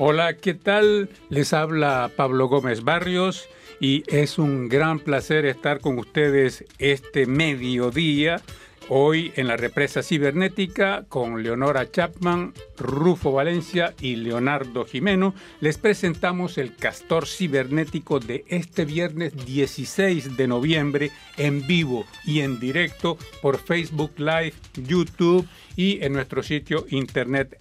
Hola, ¿qué tal? Les habla Pablo Gómez Barrios y es un gran placer estar con ustedes este mediodía, hoy en la represa cibernética con Leonora Chapman, Rufo Valencia y Leonardo Jimeno. Les presentamos el castor cibernético de este viernes 16 de noviembre en vivo y en directo por Facebook Live, YouTube y en nuestro sitio internet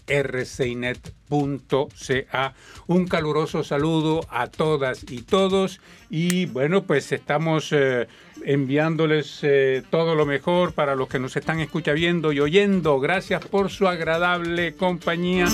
Un caluroso saludo a todas y todos y bueno, pues estamos eh, enviándoles eh, todo lo mejor para los que nos están escuchando y oyendo. Gracias por su agradable compañía.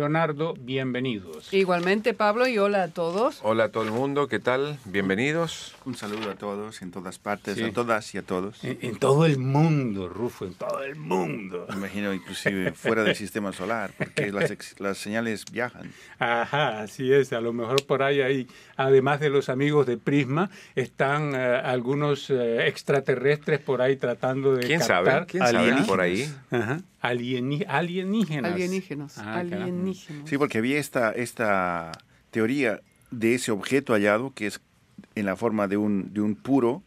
Leonardo, bienvenidos. Igualmente, Pablo, y hola a todos. Hola a todo el mundo, ¿qué tal? Bienvenidos. Un saludo a todos, en todas partes, sí. a todas y a todos. En, en, todo el mundo, Rufo, en todo el mundo. Me imagino inclusive fuera del sistema solar, porque las, las, señales viajan. Ajá, así es. A lo mejor por ahí, ahí además de los amigos de Prisma, están uh, algunos uh, extraterrestres por ahí tratando de ¿Quién captar sabe? ¿Quién sabe por ahí? Ajá. Alieni alienígenas. Alienígenas. Ah, alienígenas. Sí, porque había esta, esta teoría de ese objeto hallado que es en la forma de un, de un puro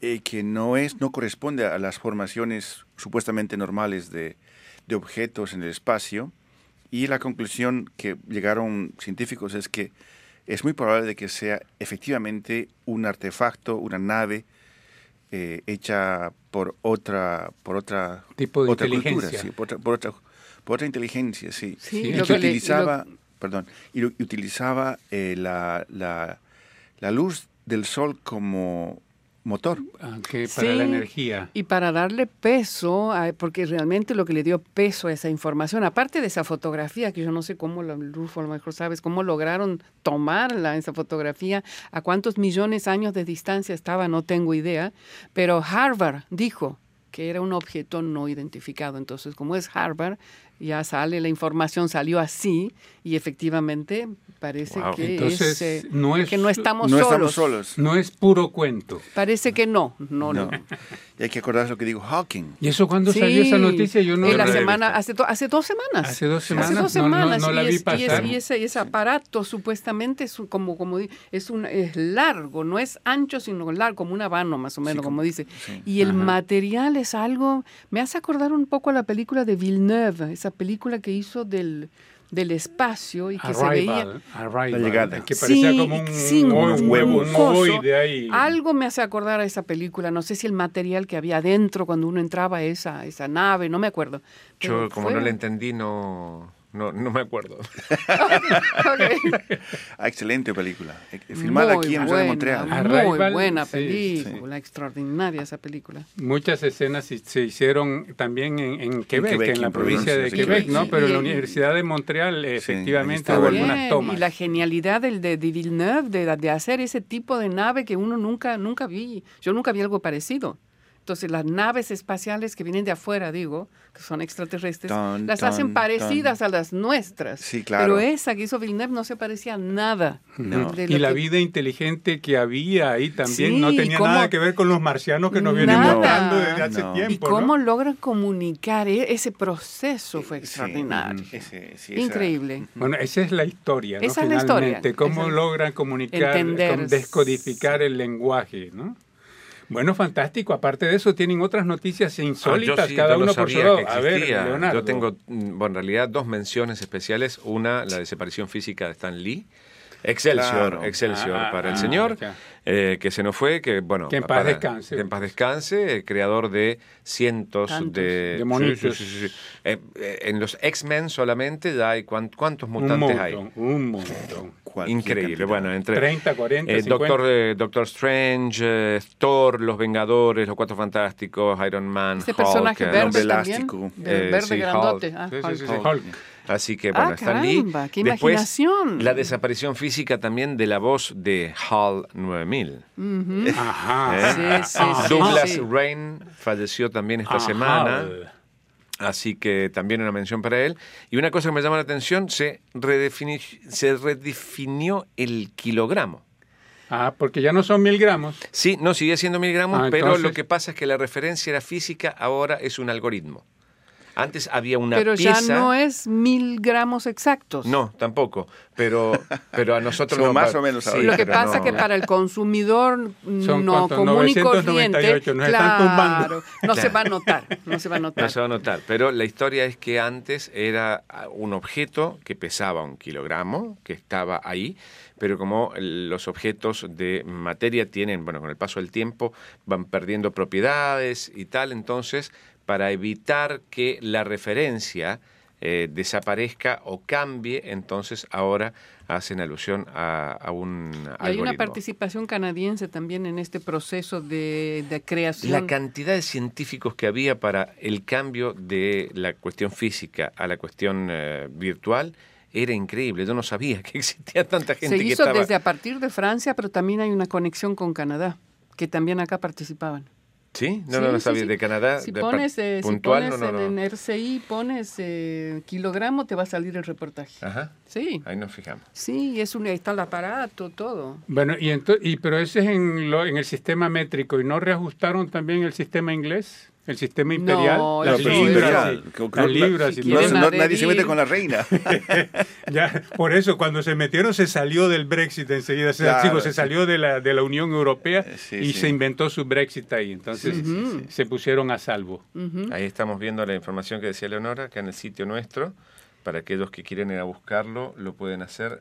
eh, que no es no corresponde a las formaciones supuestamente normales de, de objetos en el espacio y la conclusión que llegaron científicos es que es muy probable de que sea efectivamente un artefacto, una nave eh, hecha por otra por otra tipo de otra inteligencia cultura, sí, por, otra, por, otra, por otra inteligencia, sí. Sí, y lo que utilizaba, lo- perdón, y, lo- y utilizaba eh, la, la, la luz del sol como motor. Aunque para Sí, la energía. Y para darle peso, a- porque realmente lo que le dio peso a esa información, aparte de esa fotografía, que yo no sé cómo, Rufo, a lo mejor sabes, cómo lograron tomarla, esa fotografía, a cuántos millones de años de distancia estaba, no tengo idea, pero Harvard dijo que era un objeto no identificado. Entonces, como es Harvard, ya sale la información, salió así, y efectivamente parece Wow. que, Entonces, es, eh, no es- que no estamos no solos. estamos solos. No es puro cuento. Parece que no, no, no. No. Y hay que acordarse lo que dijo Hawking. ¿Y eso cuando salió esa Sí, noticia? Yo no la semana, hace, do- hace dos semanas. Hace dos semanas. Hace dos No- no- semanas. no la y, vi es- y es- pasar. y ese, y ese aparato supuestamente es un- como, como es, un, es largo, no es ancho, sino largo, como una vano más o menos, Sí, como como- dice. sí. Y el Ajá. material es algo, me hace acordar un poco a la película de Villeneuve, esa película que hizo del, del espacio y que se veía... Arrival, La llegada. Que parecía Sí, como un, sí, un un huevo, un coso. ovoide ahí. Algo me hace acordar a esa película, no sé si el material que había adentro cuando uno entraba a esa, esa nave, no me acuerdo. Pero Yo, como fue- no le entendí, no, no, no me acuerdo. Ah, excelente película. Eh, Filmada Muy aquí en la ciudad de buena, Montreal. Muy Arrival, buena sí, película, extraordinaria esa película. Muchas escenas se- hicieron también en, en Quebec, en, Quebec, la en provincia de Quebec, Quebec, ¿no? sí. Pero en la Universidad de Montreal Sí, efectivamente hubo algunas tomas. Y la genialidad del, de, de Villeneuve de, de hacer ese tipo de nave que uno nunca, nunca vi. Yo nunca vi algo parecido. Entonces las naves espaciales que vienen de afuera, digo, que son extraterrestres, las hacen parecidas a las nuestras. Sí, claro. Pero esa que hizo Villeneuve no se parecía a nada. No. de Y la que- vida inteligente que había ahí también Sí, no tenía cómo- nada que ver con los marcianos que nos vienen Nada. matando desde hace No. tiempo. Y ¿no? cómo logran comunicar, e- ese proceso fue Sí, extraordinario. ese- sí, esa- Increíble. Bueno, esa es la historia, ¿no? Esa es la historia. Finalmente, cómo Esa es- logran comunicar, Entender. con- descodificar el lenguaje, ¿no? Bueno, fantástico. Aparte de eso, tienen otras noticias Ah, insólitas, yo sí, cada yo uno por su sabía lado. que A ver, existía. Leonardo. Yo tengo, mm, bueno, en realidad dos menciones especiales. Una, la desaparición física de Stan Lee. Excelsior, Claro. Excelsior Ah, para el ah, señor, eh, que se nos fue, que bueno, Que en paz para- descanse. que en paz descanse, eh, creador de cientos Tantos. de, De monitos. Sí, sí, sí, sí. Eh, eh, en los X-Men solamente ya hay cuan- cuántos un mutantes montón, hay. un montón. Cualquier Increíble. cantidad. Bueno, entre 30, 40, eh, 50. Doctor, eh, Doctor Strange, eh, Thor, Los Vengadores, Los Cuatro Fantásticos, Iron Man, Este Hulk, personaje eh, verde elástico. Eh, verde sí, grandote. Hulk. Ah, Sí, sí, Hulk. sí, sí. Hulk. Así que bueno, Ah, Stan Lee. caramba, qué Después, imaginación. la desaparición física también de la voz de HAL 9000. Ajá. ¿eh? Sí, sí, sí, Douglas sí. Rain falleció también esta Ajá. semana. Así que también una mención para él. Y una cosa que me llama la atención, se, redefini- se redefinió el kilogramo. Ah, porque ya no son mil gramos. Sí, no, sigue siendo mil gramos, Ah, pero entonces- lo que pasa es que la referencia era física, ahora es un algoritmo. Antes había una Pero pieza... ya no es mil gramos exactos. No, tampoco. Pero, pero a nosotros Son no más o menos sí, ahora. Lo que pero pasa no- que para el consumidor Son no común y 998, corriente, nos están tumbando. claro, no se va a notar, no se va a notar. No se va a notar, pero la historia es que antes era ah, un objeto que pesaba un kilogramo, que estaba ahí, pero como los objetos de materia tienen, bueno, con el paso del tiempo van perdiendo propiedades y tal, entonces para evitar que la referencia eh, desaparezca o cambie, entonces ahora hacen alusión a, a un Y hay una participación canadiense también en este proceso de, de creación. La cantidad de científicos que había para el cambio de la cuestión física a la cuestión eh, virtual era increíble. Yo no sabía que existía tanta gente Se que hizo estaba... desde a partir de Francia, pero también hay una conexión con Canadá, que también acá participaban. ¿Sí? No, Sí, no lo sí, sabía. sí. De Canadá, Si de pones, eh, si puntual, pones no, no, en, no. en RCI, pones eh, kilogramo, te va a salir el reportaje. Ajá, Sí, ahí nos fijamos. sí, es un, ahí está el aparato, todo. Bueno, y, ento- y pero ese es en, lo, en el sistema métrico. ¿Y no reajustaron también el sistema inglés? ¿El sistema imperial? No, que- que las no- libras. si No, nadie se mete con la reina. Ya, por eso, cuando se metieron, se salió del Brexit enseguida. Se, Claro, digo, se salió de la, de la Unión Europea Sí, y sí. se inventó su Brexit ahí. Entonces, Sí, sí, sí. se pusieron a salvo. Ahí estamos viendo la información que decía Leonora, que en el sitio nuestro, para aquellos que quieren ir a buscarlo, lo pueden hacer.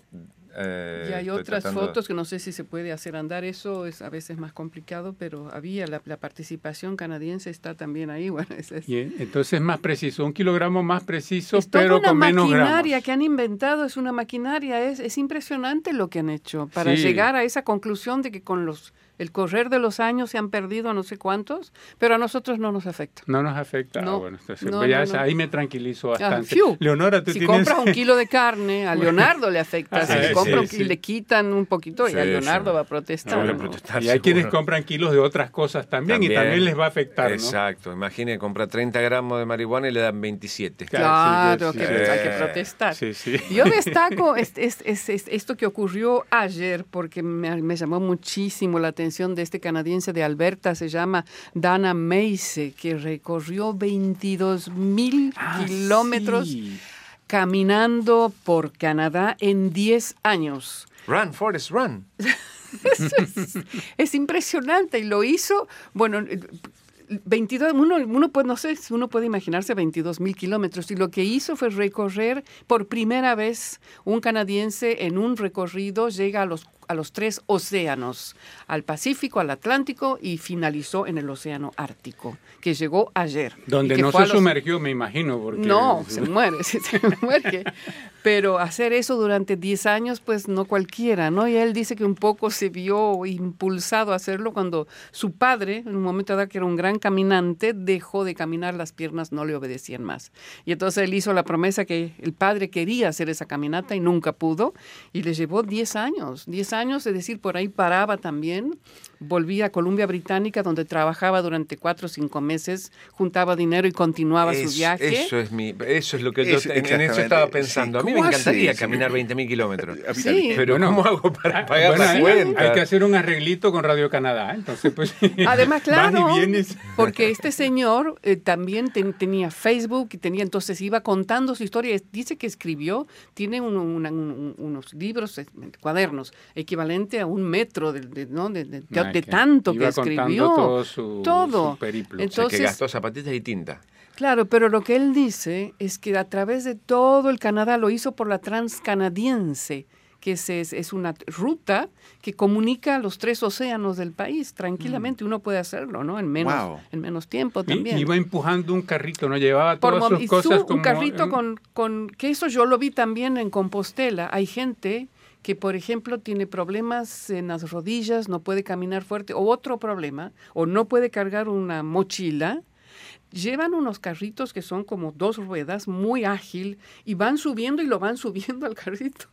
Eh, y hay otras tratando- fotos que no sé si se puede hacer andar, eso es a veces más complicado, pero había la, la participación canadiense está también ahí. Bueno, es, es- eh, entonces es más preciso, un kilogramo más preciso, es toda pero una con menos maquinaria gramos. que han inventado, es una maquinaria, es, es impresionante lo que han hecho para Sí. llegar a esa conclusión de que con los el correr de los años se han perdido no sé cuántos, pero a nosotros no nos afecta. No nos afecta. Ah, No, bueno, entonces, no, pues ya no, es- ahí me tranquilizo Ah, bastante. fiu. Leonora, tú si tienes... compras un kilo de carne, a Leonardo le afecta. Si Ah, le sí, compra un sí. kilo, le quitan un poquito y a Sí, Leonardo sí. va a No, protestar. voy a protestar, y hay quienes compran kilos de otras cosas también, y también les va a afectar, ¿no? Exacto. Imagine, compra 30 gramos de marihuana y le dan 27. Claro, sí, que sí. hay que protestar. Sí, sí. Yo destaco es- es- es- es- esto que ocurrió ayer porque me, me llamó muchísimo la atención de este canadiense de Alberta, se llama Dana Meise, que recorrió 22 mil Ah, kilómetros sí. caminando por Canadá en 10 años. Run, Forrest, run. Es impresionante y lo hizo, bueno, 22, uno, uno puede, no sé, si uno puede imaginarse 22 mil kilómetros y lo que hizo fue recorrer por primera vez un canadiense en un recorrido, llega a los, a los tres océanos, al Pacífico, al Atlántico y finalizó en el Océano Ártico, que llegó ayer. Donde no se los- sumergió, me imagino. Porque... no, se muere, se, se muere. Pero hacer eso durante 10 años, pues no cualquiera, ¿no? Y él dice que un poco se vio impulsado a hacerlo cuando su padre, en un momento dado que era un gran caminante, dejó de caminar, las piernas no le obedecían más. Y entonces él hizo la promesa que el padre quería hacer esa caminata y nunca pudo, y le llevó 10 años, 10 años, es decir, por ahí paraba también, volvía a Columbia Británica, donde trabajaba durante 4 o 5 meses, juntaba dinero y continuaba su viaje. Eso es, mi, eso es lo que yo en, eso estaba pensando. a mí me encantaría caminar 20.000 kilómetros. Sí. Pero ¿cómo hago para pagar la cuenta? Hay que hacer un arreglito con Radio Canadá. Entonces, pues, Además, claro, porque este señor eh, también tenía Facebook y tenía, entonces iba contando su historia. Dice que escribió, tiene unos libros, cuadernos, equivalente a un metro de, ¿no? de, tanto que escribió. Todo. Su, todo. periplo. Entonces, que gastó zapatillas y tinta. Claro, pero lo que él dice es que a través de todo el Canadá lo hizo por la transcanadiense, que es, es, una ruta que comunica los tres océanos del país. Tranquilamente mm. uno puede hacerlo, ¿no? En menos, en menos tiempo también. iba empujando un carrito, ¿no? Llevaba todas sus cosas Un carrito con, con... Que eso yo lo vi también en Compostela. Hay gente que, por ejemplo, tiene problemas en las rodillas, no puede caminar fuerte, o otro problema, o no puede cargar una mochila, llevan unos carritos que son como dos ruedas, muy ágil, y van subiendo y lo van subiendo al carrito.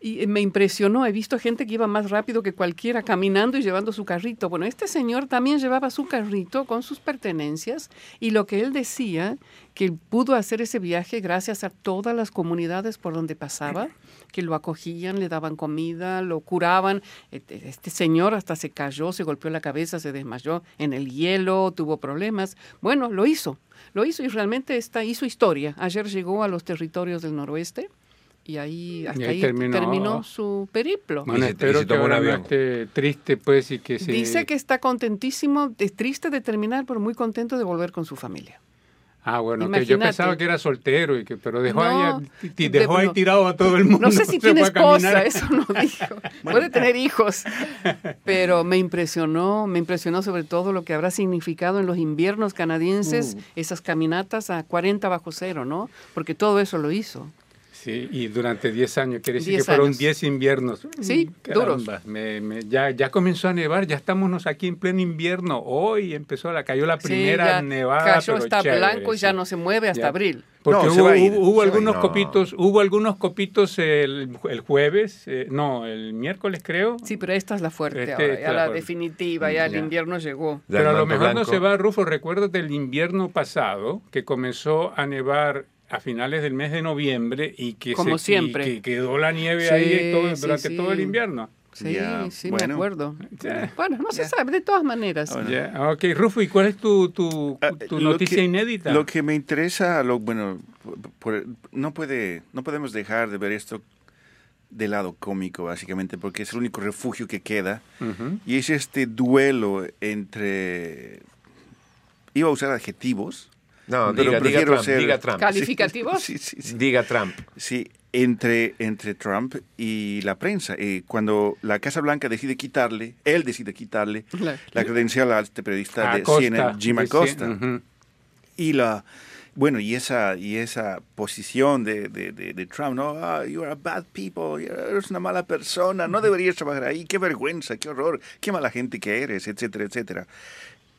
Y me impresionó, he visto gente que iba más rápido que cualquiera caminando y llevando su carrito. Bueno, este señor también llevaba su carrito con sus pertenencias y lo que él decía, que pudo hacer ese viaje gracias a todas las comunidades por donde pasaba, que lo acogían, le daban comida, lo curaban. Este, este señor hasta se cayó, se golpeó la cabeza, se desmayó en el hielo, tuvo problemas. Bueno, lo hizo, lo hizo y realmente está, hizo historia. Ayer llegó a los territorios del noroeste y ahí hasta ahí, terminó, su periplo. Bueno, espero que ahora no esté triste, pues, y que se... Dice que está contentísimo, es triste de terminar, pero muy contento de volver con su familia. Ah, bueno, que yo pensaba que era soltero, y que, pero dejó, ahí, dejó ahí tirado a todo el mundo. No sé si tiene esposa, eso no dijo. Puede tener hijos, pero me impresionó, me impresionó sobre todo lo que habrá significado en los inviernos canadienses, uh. esas caminatas a 40 bajo cero, ¿no? Porque todo eso lo hizo. Sí, y durante 10 años, quiere decir que fueron 10 inviernos. Sí, duros. ya, ya comenzó a nevar, ya estamos aquí en pleno invierno. Hoy empezó, la cayó la primera nevada. Cayó, está blanco y ya no se mueve hasta abril. Porque hubo, algunos copitos, hubo algunos copitos el, el jueves, eh, no, el miércoles creo. Sí, pero esta es la fuerte este, ya la, definitiva, ya el invierno llegó. Pero a lo mejor no se va, Rufo, recuerda del invierno pasado, que comenzó a nevar a finales del mes de noviembre y que, Como siempre. que quedó la nieve ahí todo, durante todo el invierno. Sí, sí, me acuerdo. Bueno, no se sabe, de todas maneras. Ok, Rufo, ¿y cuál es tu, tu, ah, noticia inédita? Lo que me interesa, lo, bueno, no, puede, no podemos dejar de ver esto del lado cómico, básicamente, porque es el único refugio que queda. Y es este duelo entre... Iba a usar adjetivos, no, diga, Trump, diga, Trump, ¿Calificativos? Sí, sí, sí, diga Trump. Sí, entre, entre Trump y la prensa. Eh, cuando la Casa Blanca decide quitarle, él decide quitarle la, credencial a este periodista de CNN, Jim Acosta. Y la bueno, y esa, y esa posición de, de, de, Trump, ¿no? Ah, you are a bad people, eres una mala persona, no deberías trabajar ahí, qué vergüenza, qué horror, qué mala gente que eres, etcétera, etcétera.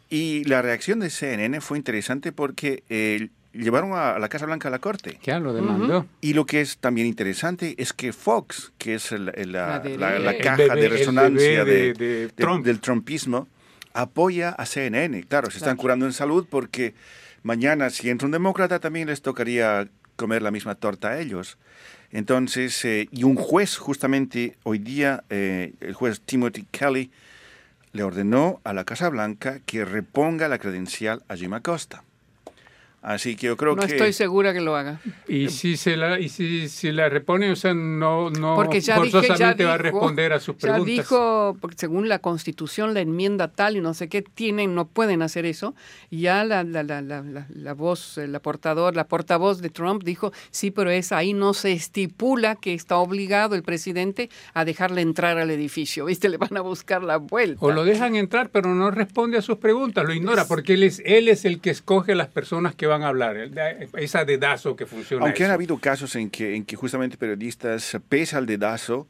Y la reacción de CNN fue interesante porque eh, llevaron a la Casa Blanca a la corte. Ya lo demandó. Y lo que es también interesante es que Fox, que es la, la, caja de resonancia de, del trumpismo, apoya a CNN. Claro, se están curando en salud porque mañana, si entra un demócrata, también les tocaría comer la misma torta a ellos. Entonces, eh, y un juez, justamente hoy día, eh, el juez Timothy Kelly, le ordenó a la Casa Blanca que reponga la credencial a Jim Acosta. Así que yo creo que... No estoy segura que lo haga. Y si se la, y si, si la repone, o sea, no, no porque ya forzosamente va a responder a sus preguntas. Ya dijo, porque según la Constitución, la enmienda tal y no sé qué, tienen, no pueden hacer eso. Ya la, la, la, la, la voz, la portador, la portavoz de Trump dijo, sí, pero es ahí no se estipula que está obligado el presidente a dejarle entrar al edificio. ¿Viste? Le van a buscar la vuelta. O lo dejan entrar, pero no responde a sus preguntas, lo ignora, porque él es, él es el que escoge a las personas que van a hablar, esa dedazo que funciona. Aunque han habido casos en que, en que justamente periodistas, pese al dedazo,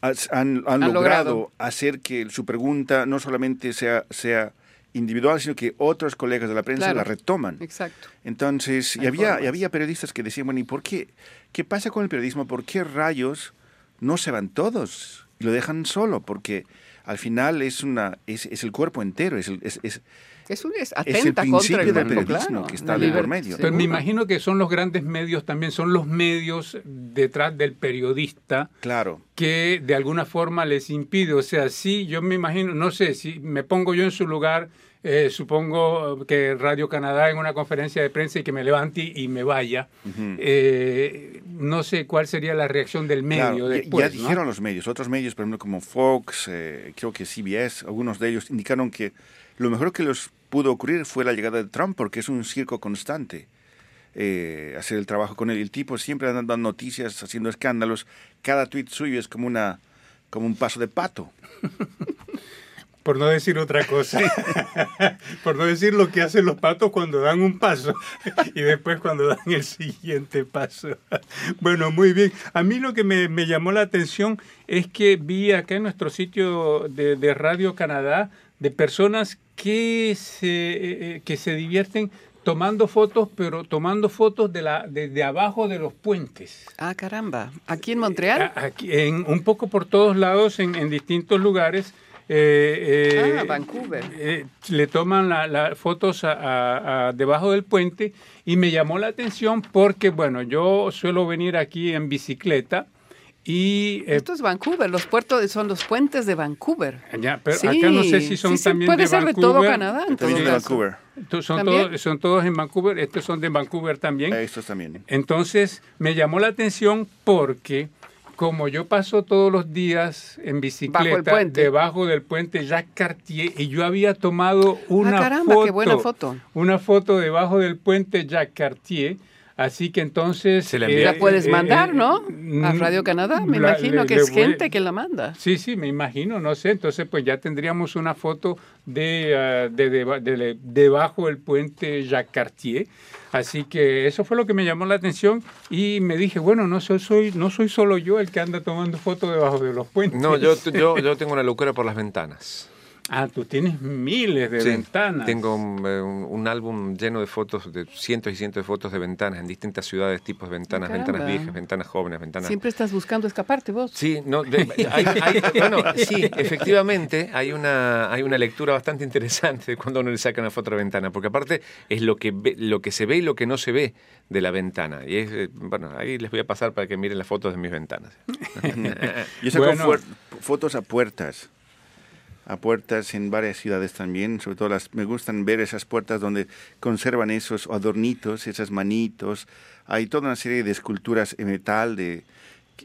han, han, logrado, hacer que su pregunta no solamente sea, sea individual, sino que otros colegas de la prensa la retoman. Exacto. Entonces, y había, y había periodistas que decían, bueno, ¿y por qué? ¿Qué pasa con el periodismo? ¿Por qué rayos no se van todos y lo dejan solo? Porque al final es, una, es, es el cuerpo entero, es, es, es es, un, es atenta el contra el del periodismo que está de por medio. Pero me imagino que son los grandes medios también, son los medios detrás del periodista claro. que de alguna forma les impide. O sea, sí, yo me imagino, no sé, si me pongo yo en su lugar, eh, supongo que Radio Canadá en una conferencia de prensa y que me levante y me vaya. Eh, no sé cuál sería la reacción del medio. ya, dijeron los medios, otros medios, por ejemplo, como Fox, eh, creo que CBS, algunos de ellos indicaron que lo mejor que les pudo ocurrir fue la llegada de Trump, porque es un circo constante. hacer el trabajo con él. El tipo siempre dando noticias, haciendo escándalos. Cada tweet suyo es como una como un paso de pato. por no decir otra cosa, por no decir lo que hacen los patos cuando dan un paso y después cuando dan el siguiente paso. Bueno, muy bien. A mí lo que me, llamó la atención es que vi acá en nuestro sitio de, Radio Canadá de personas que se, eh, que se divierten tomando fotos, pero tomando fotos de la desde abajo de los puentes. Ah, caramba. ¿Aquí en Montreal? Aquí, en, un poco por todos lados, en, en distintos lugares. Eh, eh, ah, Vancouver. Eh, le toman las fotos a, debajo del puente y me llamó la atención porque, bueno, yo suelo venir aquí en bicicleta. Y, Esto es Vancouver, los puertos son los puentes de Vancouver. Ya, pero acá no sé si son también puede de ser de todo Canadá. También de Vancouver. Son todos, son todos en Vancouver, estos son de Vancouver también. Estos también. Entonces me llamó la atención porque como yo paso todos los días en bicicleta debajo del puente Jacques Cartier y yo había tomado ah, una foto, una foto debajo del puente Jacques Cartier. Así que entonces... Se la, eh, puedes eh, mandar, ¿no? Eh, a Radio Canadá. Me imagino que es gente que la manda. Sí, sí, me imagino, no sé. Entonces, pues ya tendríamos una foto de, ah, de debajo del puente Jacques Cartier. Así que eso fue lo que me llamó la atención y me dije, bueno, no soy, soy, no soy solo yo el que anda tomando fotos debajo de los puentes. No, yo, yo, yo tengo una locura por las ventanas. Ah, tú tienes miles de ventanas. Tengo eh, un, álbum lleno de fotos, de cientos y cientos de fotos de ventanas en distintas ciudades, tipos de ventanas, ventanas viejas, ventanas jóvenes, ventanas. Siempre estás buscando escaparte vos. Sí, no, bueno, sí, efectivamente hay una, hay una lectura bastante interesante de cuando uno le saca una foto de ventana, porque aparte es lo que, lo que se ve y lo que no se ve de la ventana. Y es, eh, bueno, ahí les voy a pasar para que miren las fotos de mis ventanas. Yo saco fotos a puertas a puertas en varias ciudades también, sobre todo las, me gustan ver esas puertas donde conservan esos adornitos, esas manitos, hay toda una serie de esculturas en metal de,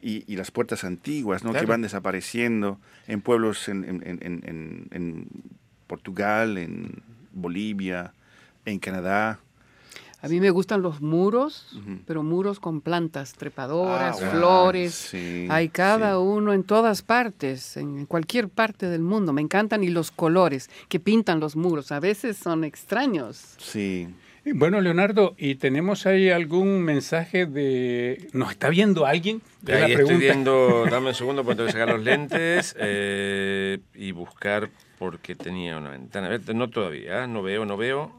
y, las puertas antiguas, ¿no? que van desapareciendo en pueblos en, en Portugal, en Bolivia, en Canadá. A mí me gustan los muros, pero muros con plantas, trepadoras, ah, flores. Hay cada uno en todas partes, en cualquier parte del mundo. Me encantan y los colores que pintan los muros. A veces son extraños. Sí. Bueno, Leonardo, ¿y tenemos ahí algún mensaje de... ¿Nos está viendo alguien? ahí estoy viendo, dame un segundo, porque tengo que sacar los lentes eh, y buscar porque tenía una ventana. No todavía, ¿eh? no veo, no veo.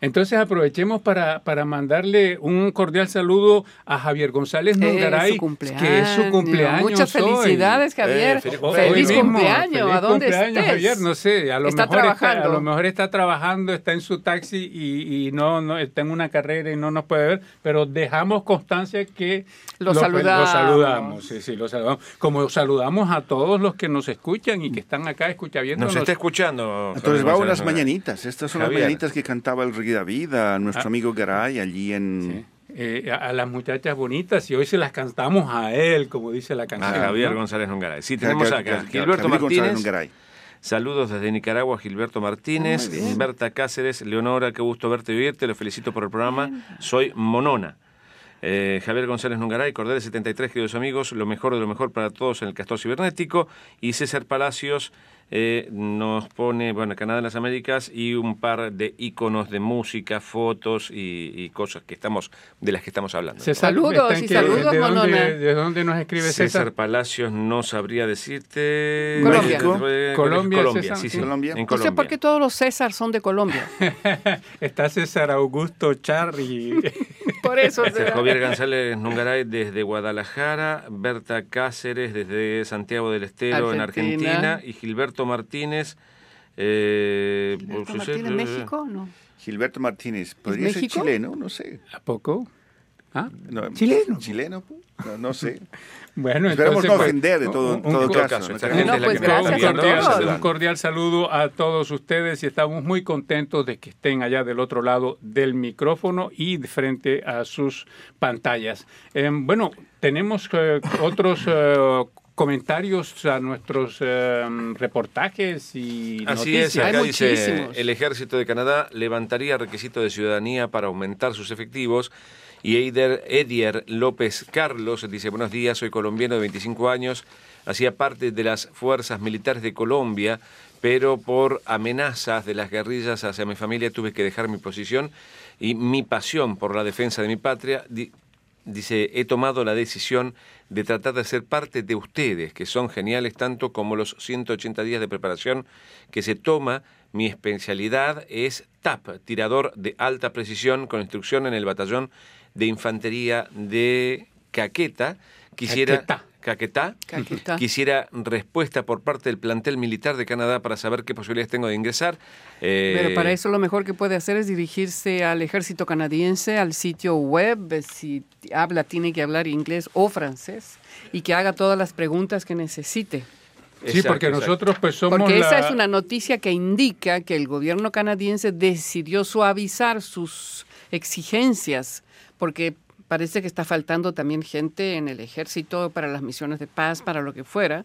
Entonces aprovechemos para, para mandarle un cordial saludo a Javier González Nongaray, que es su cumpleaños. Muchas felicidades, eh, Javier. feliz, cumpleaños. ¿A dónde cumpleaños, Javier, no sé, a lo, está mejor trabajando. Está, a lo mejor está trabajando, está en su taxi y, y, no, no está en una carrera y no nos puede ver, pero dejamos constancia que lo, saludamos. saludamos. Sí, sí, lo saludamos. Como saludamos a todos los que nos escuchan y que están acá escuchando nos está escuchando. Entonces va unas mañanitas. Estas son las mañanitas que cantaba el Rey David a nuestro ah. amigo Garay allí en... Eh, a, las muchachas bonitas y hoy se las cantamos a él, como dice la canción. A Javier González Nongaray. Sí, tenemos acá Gilberto Martínez. Saludos desde Nicaragua, Gilberto Martínez, Berta Cáceres, Leonora, qué gusto verte y oírte, lo felicito por el programa. Soy Monona. Eh, Javier González Nungaray, Cordel 73, queridos amigos, lo mejor de lo mejor para todos en el Castor Cibernético. Y César Palacios eh, nos pone, bueno, Canadá en las Américas y un par de iconos de música, fotos y, cosas que estamos de las que estamos hablando. saludos y saludos, ¿de dónde, ¿De dónde nos escribe César? César Palacios no sabría decirte. Colombia. Colombia, Colombia, sí, sí. Colombia. No sé por qué todos los César son de Colombia. Está César Augusto Charri. Por eso. Este, Javier González Nungaray desde Guadalajara, Berta Cáceres desde Santiago del Estero en Argentina y Gilberto Martínez. Eh, ¿Gilberto Martínez, México? No. Gilberto Martínez, podría ser chileno, no sé. ¿A poco? ¿Ah? chileno. Chileno, no, no sé. Bueno, Esperemos no pues, ofender de todo, todo caso. un, cordial, saludo a todos ustedes y estamos muy contentos de que estén allá del otro lado del micrófono y de frente a sus pantallas. Em, bueno, tenemos eh, otros eh, comentarios a nuestros em, reportajes y Así es, acá dice, el ejército de Canadá levantaría requisito de ciudadanía para aumentar sus efectivos y Eider, Edier López Carlos dice, buenos días, soy colombiano de 25 años, hacía parte de las fuerzas militares de Colombia, pero por amenazas de las guerrillas hacia mi familia tuve que dejar mi posición y mi pasión por la defensa de mi patria. dice, he tomado la decisión de tratar de ser parte de ustedes, que son geniales tanto como los 180 días de preparación que se toma. Mi especialidad es TAP, tirador de alta precisión con instrucción en el batallón de Infantería de Caqueta. Quisiera, Caquetá. Quisiera respuesta por parte del plantel militar de Canadá para saber qué posibilidades tengo de ingresar. Pero para eh, eso lo mejor que puede hacer es dirigirse al ejército canadiense, al sitio web, si habla, tiene que hablar inglés o francés, y que haga todas las preguntas que necesite. Sí, porque nosotros pues somos Porque esa es una noticia que indica que el gobierno canadiense decidió suavizar sus exigencias porque parece que está faltando también gente en el ejército para las misiones de paz, para lo que fuera,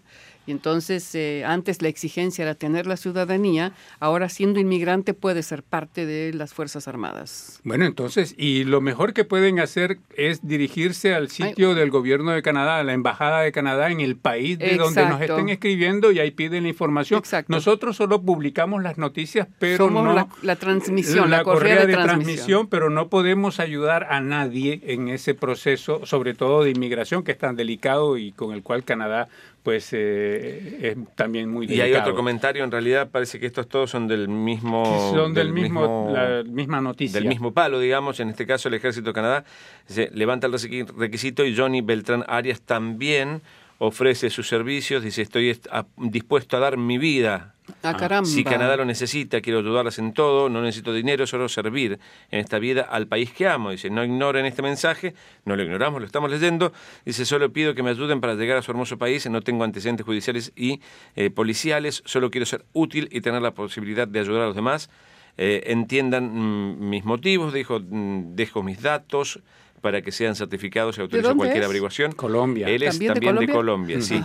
y entonces, eh, antes la exigencia era tener la ciudadanía, ahora siendo inmigrante puede ser parte de las Fuerzas Armadas. Bueno, entonces, y lo mejor que pueden hacer es dirigirse al sitio del gobierno de Canadá, a la Embajada de Canadá en el país de donde nos estén escribiendo y ahí piden la información. Nosotros solo publicamos las noticias, pero Somos no... La, transmisión, la, correa, de, transmisión, pero no podemos ayudar a nadie en ese proceso, sobre todo de inmigración, que es tan delicado y con el cual Canadá pues eh, es también muy delicado. Y hay otro comentario, en realidad parece que estos todos son del mismo... Son del, mismo, la misma noticia. Del mismo palo, digamos, en este caso el Ejército de Canadá se levanta el requisito y Johnny Beltrán Arias también ofrece sus servicios, dice estoy dispuesto a dar mi vida Ah, si Canadá lo necesita, quiero ayudarles en todo, no necesito dinero, solo servir en esta vida al país que amo. Dice, no ignoren este mensaje, no lo ignoramos, lo estamos leyendo. Dice, solo pido que me ayuden para llegar a su hermoso país, no tengo antecedentes judiciales y eh, policiales, solo quiero ser útil y tener la posibilidad de ayudar a los demás. Eh, entiendan mm, mis motivos, dijo, mm, dejo mis datos para que sean certificados y autorizo cualquier averiguación. Colombia. Él es también, de Colombia, sí.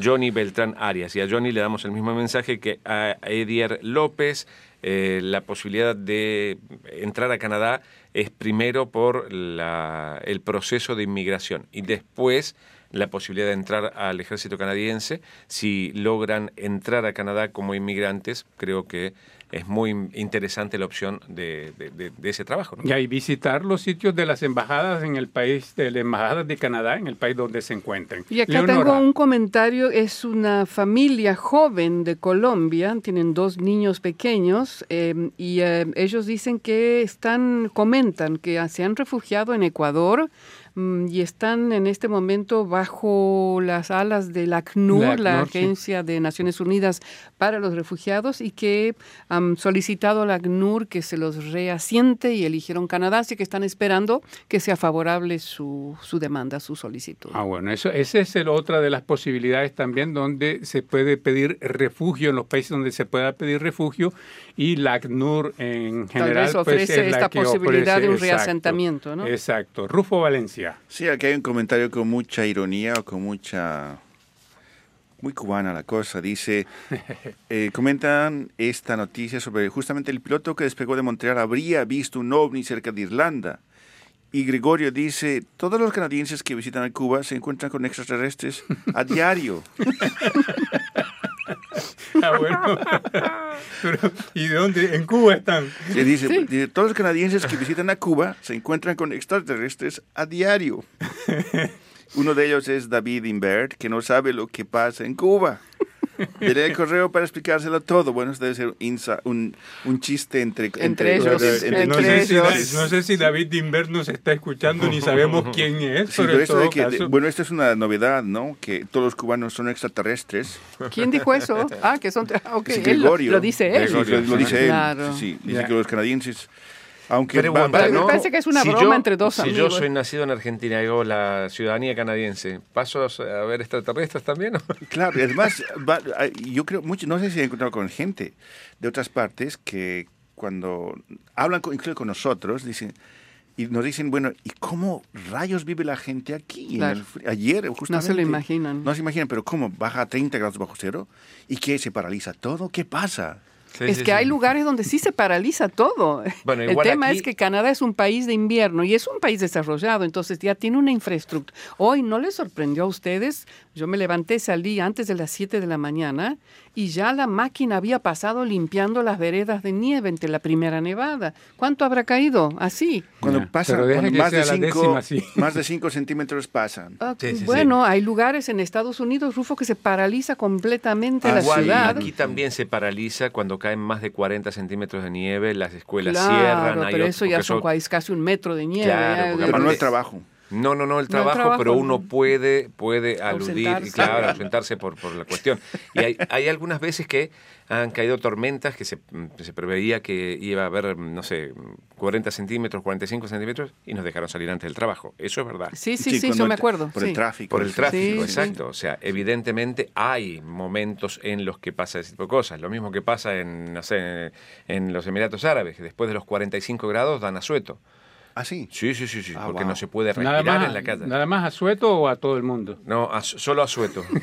Johnny Beltrán Arias. Y a Johnny le damos el mismo mensaje que a Edier López. Eh, la posibilidad de entrar a Canadá es primero por la, el proceso de inmigración y después la posibilidad de entrar al ejército canadiense. Si logran entrar a Canadá como inmigrantes, creo que es muy interesante la opción de, ese trabajo. Y ahí visitar los sitios de las embajadas en el país, de las embajadas de Canadá, en el país donde se encuentren. Y acá tengo un comentario, es una familia joven de Colombia, tienen dos niños pequeños eh, y eh, ellos dicen que están, comentan que se han refugiado en Ecuador, y están en este momento bajo las alas de la ACNUR, la, Agencia de Naciones Unidas para los Refugiados, y que han solicitado a la ACNUR que se los reasiente y eligieron Canadá, así que están esperando que sea favorable su, su demanda, su solicitud. Ah, bueno, eso, esa es otra de las posibilidades también donde se puede pedir refugio, en los países donde se pueda pedir refugio, y la ACNUR en general Tal vez pues, ofrece esta posibilidad de un reasentamiento, ¿no? Exacto. Rufo Valencia. Sí, aquí hay un comentario con mucha ironía o con mucha... Muy cubana la cosa. Dice, eh, comentan esta noticia sobre justamente el piloto que despegó de Montreal habría visto un ovni cerca de Irlanda Y Gregorio dice, todos los canadienses que visitan a Cuba se encuentran con extraterrestres a diario. Ah, bueno. Pero, ¿Y de dónde? En Cuba están. Dice, dice, todos los canadienses que visitan a Cuba se encuentran con extraterrestres a diario. Uno de ellos es David Imbert, que no sabe lo que pasa en Cuba. Le el correo para explicárselo todo. Bueno, eso debe ser insa- un, un chiste entre, Entre ellos, entre- no, entre sé si, ellos. no sé si David Dimber nos está escuchando ni sabemos quién es, Sí, pero esto de que, caso- bueno, esto es una novedad, ¿no? Que todos los cubanos son extraterrestres. ¿Quién dijo eso? Ah, que son... ah, Ok, Es él lo, dice él. Lo, dice él. Claro. Sí, sí. Dice que los canadienses, aunque Pregunta, va- va- Me ¿no? parece que es una broma entre dos si amigos. yo soy nacido en Argentina y hago la ciudadanía canadiense, ¿paso a ver extraterrestres también? Claro, y además, va- yo creo mucho, no sé si he encontrado con gente de otras partes que cuando hablan con, incluso con nosotros, dicen, y nos dicen, bueno, ¿y cómo rayos vive la gente aquí? En Claro. el ayer, justamente. lo imaginan. No se imaginan, pero ¿cómo? ¿Baja a 30 grados bajo cero? ¿Y qué? ¿Se paraliza todo? ¿Qué pasa? Es que hay lugares donde sí se paraliza todo. Bueno, el tema aquí- es que Canadá es un país de invierno y es un país desarrollado, entonces ya tiene una infraestructura. Hoy no les sorprendió a ustedes, yo me levanté, salí antes de las 7 de la mañana y ya la máquina había pasado limpiando las veredas de nieve entre la primera nevada. ¿Cuánto habrá caído? Así. Cuando pasa, cuando más, de cinco, décima, sí. más de 5 centímetros pasan. Ah, Sí, sí, sí. bueno, hay lugares en Estados Unidos, Rufo, que se paraliza completamente Ah, la igual, ciudad. Aquí también se paraliza cuando caen más de 40 centímetros de nieve, las escuelas Claro, cierran. hay pero eso ya son casi- casi un metro de nieve. Claro, porque no el trabajo. No, no, no el el trabajo, trabajo, pero uno no. puede, puede aludir, Ausentarse. claro, ausentarse por, por la cuestión. Y hay, hay algunas veces que han caído tormentas que se, se preveía que iba a haber, no sé, 40 centímetros, 45 centímetros, y nos dejaron salir antes del trabajo. Eso es verdad. Sí, sí, sí, cuando yo me acuerdo. Por sí. el tráfico. Por el tráfico, Sí, exacto. O sea, evidentemente hay momentos en los que pasa ese tipo de cosas. Lo mismo que pasa en, no sé, en los Emiratos Árabes, que después de los 45 grados dan asueto. Ah, sí. Sí, sí, sí, sí, Ah, porque wow. no se puede nada respirar más, en la calle. ¿Nada más a Sueto o a todo el mundo? No, a- solo asueto.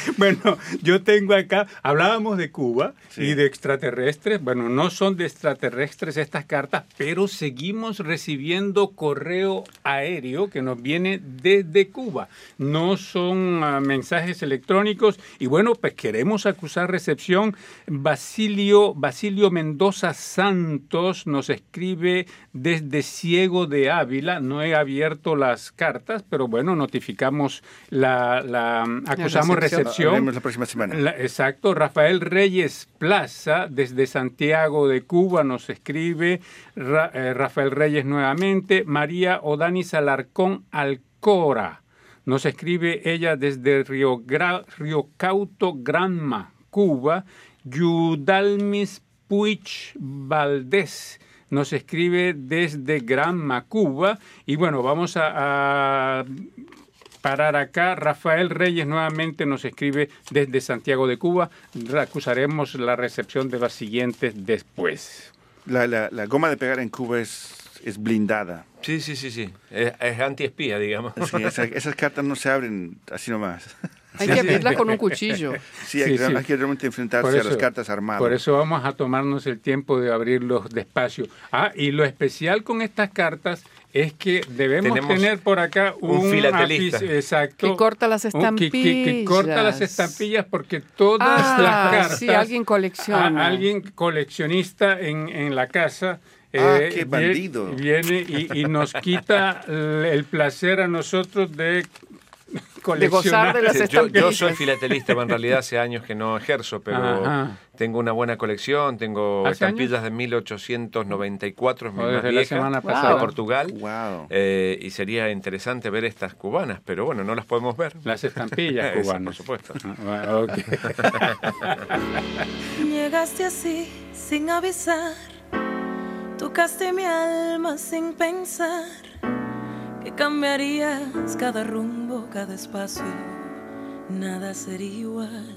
Bueno, yo tengo acá, hablábamos de Cuba Sí. y de extraterrestres. Bueno, no son de extraterrestres estas cartas, pero seguimos recibiendo correo aéreo que nos viene desde Cuba. No son ah, mensajes electrónicos y bueno, pues queremos acusar recepción. Basilio, Basilio Mendoza Santos nos escribe desde Ciego de Ávila. No he abierto las cartas, pero bueno, notificamos la, la acusamos recepción. la próxima semana. La- exacto, Rafael Reyes Plaza, desde Santiago de Cuba, nos escribe. Ra- eh, Rafael Reyes nuevamente. María Odanis Alarcón Alcora. Nos escribe ella desde Río, Gra- Río Cauto, Granma, Cuba. Yudalmis Puig Valdés nos escribe desde Granma, Cuba. Y bueno, vamos a, a parar acá. Rafael Reyes nuevamente nos escribe desde Santiago de Cuba. Acusaremos la recepción de las siguientes después. La, la, la goma de pegar en Cuba es, es blindada. Sí, sí, sí, sí. Es, es antiespía, digamos. Sí, esa- esas cartas no se abren así nomás. Hay que abrirla con un cuchillo. Sí, hay, Sí, que- sí. hay que realmente enfrentarse a las cartas armadas. Por eso vamos a tomarnos el tiempo de abrirlos despacio. Ah, y lo especial con estas cartas es que debemos Tenemos tener por acá un un, filatelista. exacto. Que corta las un- que- que- que corta las estampillas. estampillas porque todas Ah, las cartas. sí, alguien colecciona. a- alguien coleccionista en, en la casa. Ah, eh, qué bandido. Viene y, y nos quita el el placer a nosotros de coleccionar. gozar de las yo, yo soy filatelista, pero en realidad hace años que no ejerzo, pero Ajá. tengo una buena colección, tengo ¿Hace estampillas de 1894, es mi más desde la vieja, semana pasada. de Portugal, Wow. eh, y sería interesante ver estas cubanas, pero bueno, no las podemos ver. Las estampillas cubanas. por supuesto. Ah, bueno, ok. Llegaste así sin avisar, tocaste mi alma sin pensar que cambiarías cada rumbo, cada espacio, nada sería igual.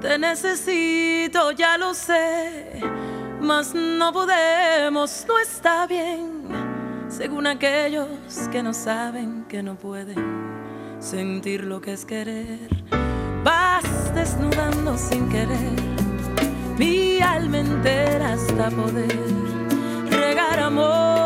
Te necesito, ya lo sé, mas no podemos, no está bien, según aquellos que no saben, que no pueden sentir lo que es querer. Vas desnudando sin querer mi alma entera hasta poder regar amor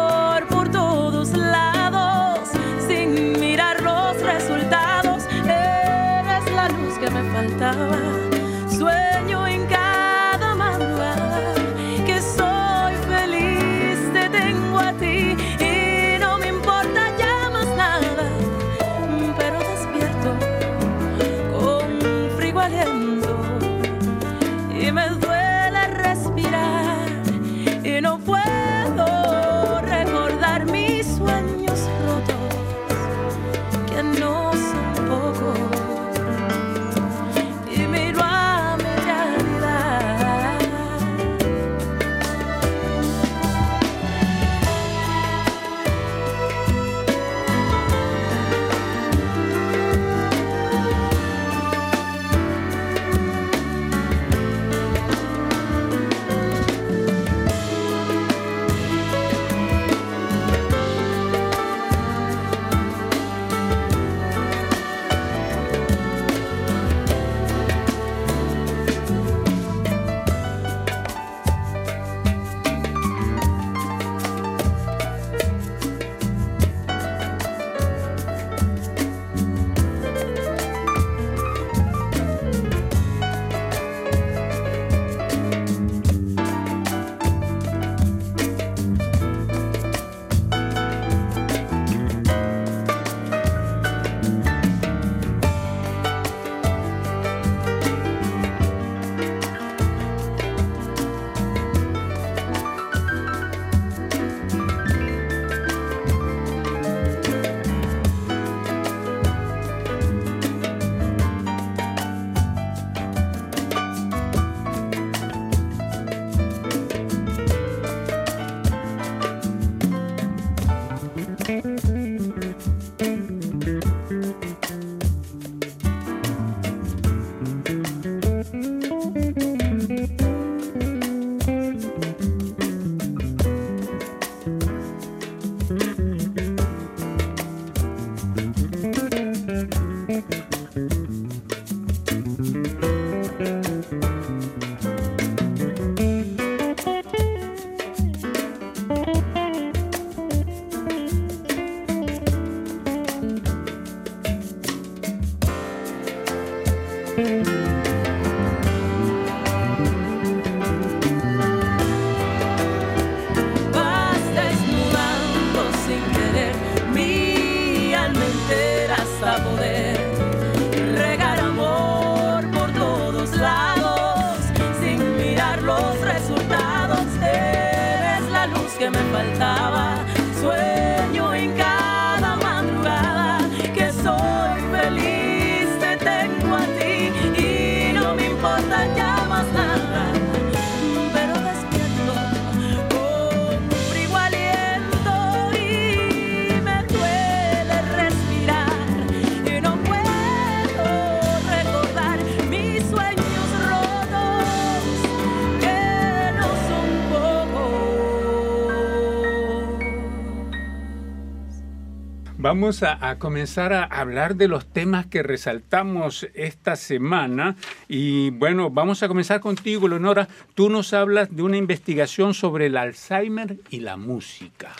Vamos a, comenzar a hablar de los temas que resaltamos esta semana y bueno, vamos a comenzar contigo, Leonora. Tú nos hablas de una investigación sobre el Alzheimer y la música.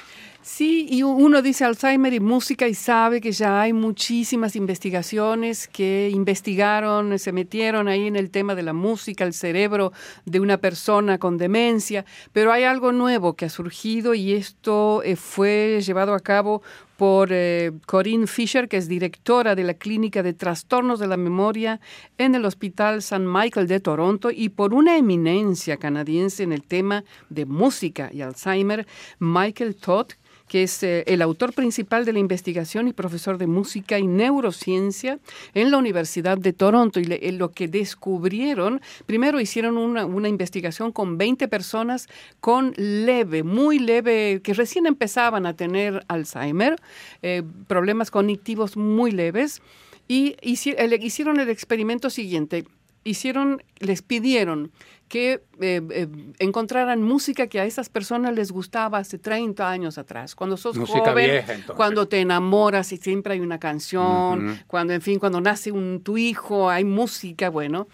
Sí, y uno dice Alzheimer y música y sabe que ya hay muchísimas investigaciones que investigaron, se metieron ahí en el tema de la música, el cerebro de una persona con demencia, pero hay algo nuevo que ha surgido y esto eh, fue llevado a cabo por eh, Corinne Fisher, que es directora de la Clínica de Trastornos de la Memoria en el Hospital St. Michael de Toronto, y por una eminencia canadiense en el tema de música y Alzheimer, Michael Todd, que es eh, el autor principal de la investigación y profesor de música y neurociencia en la Universidad de Toronto. Y le- eh, lo que descubrieron, primero hicieron una, una investigación con 20 personas con leve, muy leve, que recién empezaban a tener Alzheimer, eh, problemas cognitivos muy leves, y hicieron el experimento siguiente. Hicieron, les pidieron que eh, eh, encontraran música que a esas personas les gustaba hace 30 años atrás. Cuando sos Música joven, vieja, cuando te enamoras y siempre hay una canción, cuando, en fin, cuando nace un, tu hijo, hay música, bueno.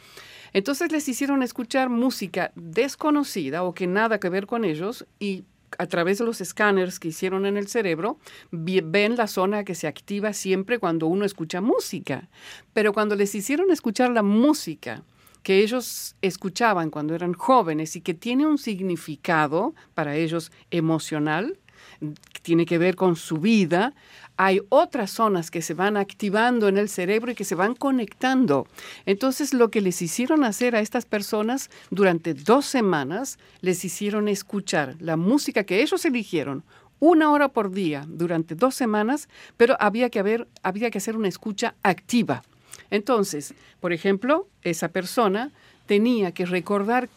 Entonces les hicieron escuchar música desconocida o que nada que ver con ellos y a través de los escáneres que hicieron en el cerebro, ven la zona que se activa siempre cuando uno escucha música. Pero cuando les hicieron escuchar la música, que ellos escuchaban cuando eran jóvenes y que tiene un significado para ellos emocional, tiene que ver con su vida, hay otras zonas que se van activando en el cerebro y que se van conectando. Entonces, lo que les hicieron hacer a estas personas durante dos semanas, les hicieron escuchar la música que ellos eligieron, una hora por día durante dos semanas, pero había que, haber, había que hacer una escucha activa. Entonces, por ejemplo, esa persona tenía que recordar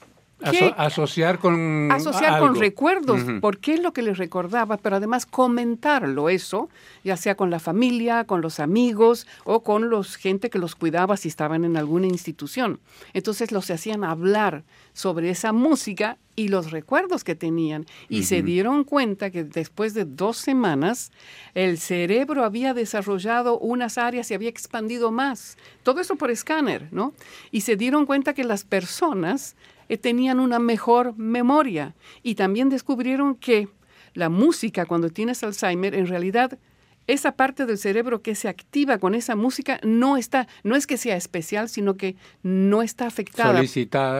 asociar con asociar con recuerdos, porque es lo que les recordaba, pero además comentarlo eso, ya sea con la familia, con los amigos o con los gente que los cuidaba si estaban en alguna institución. Entonces los hacían hablar sobre esa música y los recuerdos que tenían. Y se dieron cuenta que después de dos semanas el cerebro había desarrollado unas áreas y había expandido más. Todo eso por escáner, ¿no? Y se dieron cuenta que las personas eh, tenían una mejor memoria y también descubrieron que la música cuando tienes Alzheimer en realidad esa parte del cerebro que se activa con esa música no está, no es que sea especial, sino que no está afectada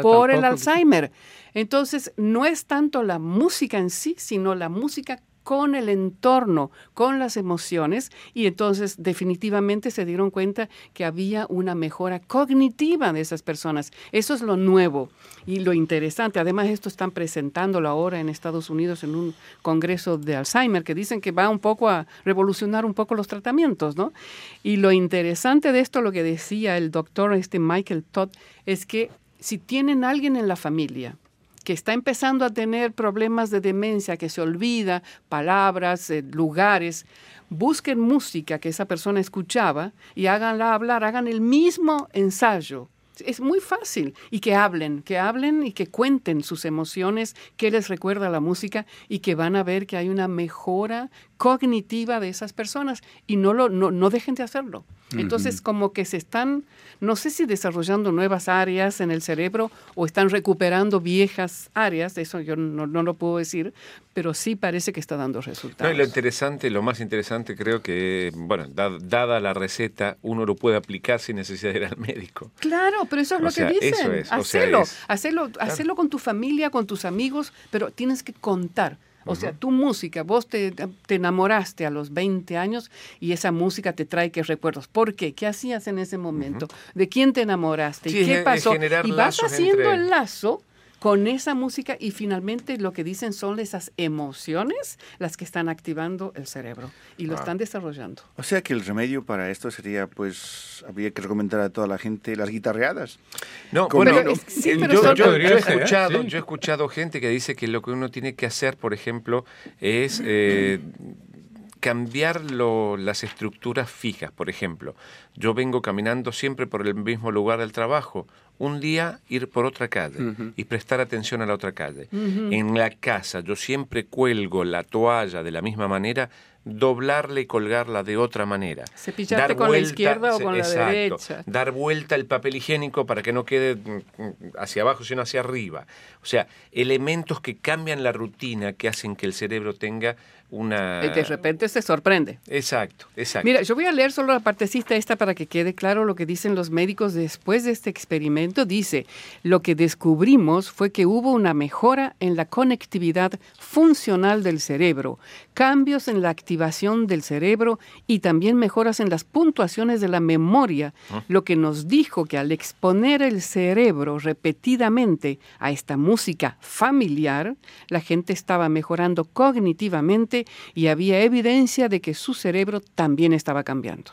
por el Alzheimer. Entonces, no es tanto la música en sí, sino la música con el entorno, con las emociones, y entonces definitivamente se dieron cuenta que había una mejora cognitiva de esas personas. Eso es lo nuevo y lo interesante. Además, esto están presentándolo ahora en Estados Unidos en un congreso de Alzheimer que dicen que va un poco a revolucionar un poco los tratamientos, ¿no? Y lo interesante de esto, lo que decía el doctor este Michael Todd, es que si tienen alguien en la familia, que está empezando a tener problemas de demencia, que se olvida palabras, eh, lugares, busquen música que esa persona escuchaba y háganla hablar, hagan el mismo ensayo es muy fácil. Y que hablen, que hablen y que cuenten sus emociones, qué les recuerda la música y que van a ver que hay una mejora cognitiva de esas personas y no, lo, no, dejen de hacerlo. Entonces, como que se están, no sé si desarrollando nuevas áreas en el cerebro o están recuperando viejas áreas, eso yo no, lo puedo decir, pero sí parece que está dando resultados. lo interesante, lo más interesante creo que, bueno, dada la receta, uno lo puede aplicar sin necesidad de ir al médico. Claro, pero eso es lo que dicen. Eso hacerlo, hacerlo con tu familia, con tus amigos, pero tienes que contar. O sea, tu música, vos te, enamoraste a los 20 años y esa música te trae qué recuerdos. ¿Por qué? ¿Qué hacías en ese momento? ¿De quién te enamoraste? ¿Qué pasó? Y vas haciendo el lazo con esa música y finalmente lo que dicen son esas emociones las que están activando el cerebro y lo están desarrollando. O sea que el remedio para esto sería, pues, habría que recomendar a toda la gente las guitarreadas. No, bueno, yo, he escuchado, yo he escuchado gente que dice que lo que uno tiene que hacer, por ejemplo, es... Eh, cambiar las estructuras fijas. Por ejemplo, yo vengo caminando siempre por el mismo lugar del trabajo un día ir por otra calle y prestar atención a la otra calle. En la casa yo siempre cuelgo la toalla de la misma manera, doblarla y colgarla de otra manera. Cepillarte con la izquierda o con la derecha. Dar vuelta el papel higiénico para que no quede mm, mm, hacia abajo, sino hacia arriba. O sea, elementos que cambian la rutina, que hacen que el cerebro tenga una... De repente se sorprende. Exacto, exacto. Mira, yo voy a leer solo la partecita esta para que quede claro lo que dicen los médicos después de este experimento. Dice, lo que descubrimos fue que hubo una mejora en la conectividad funcional del cerebro, cambios en la activación del cerebro y también mejoras en las puntuaciones de la memoria, ah. lo que nos dijo que al exponer el cerebro repetidamente a esta música familiar, la gente estaba mejorando cognitivamente y había evidencia de que su cerebro también estaba cambiando.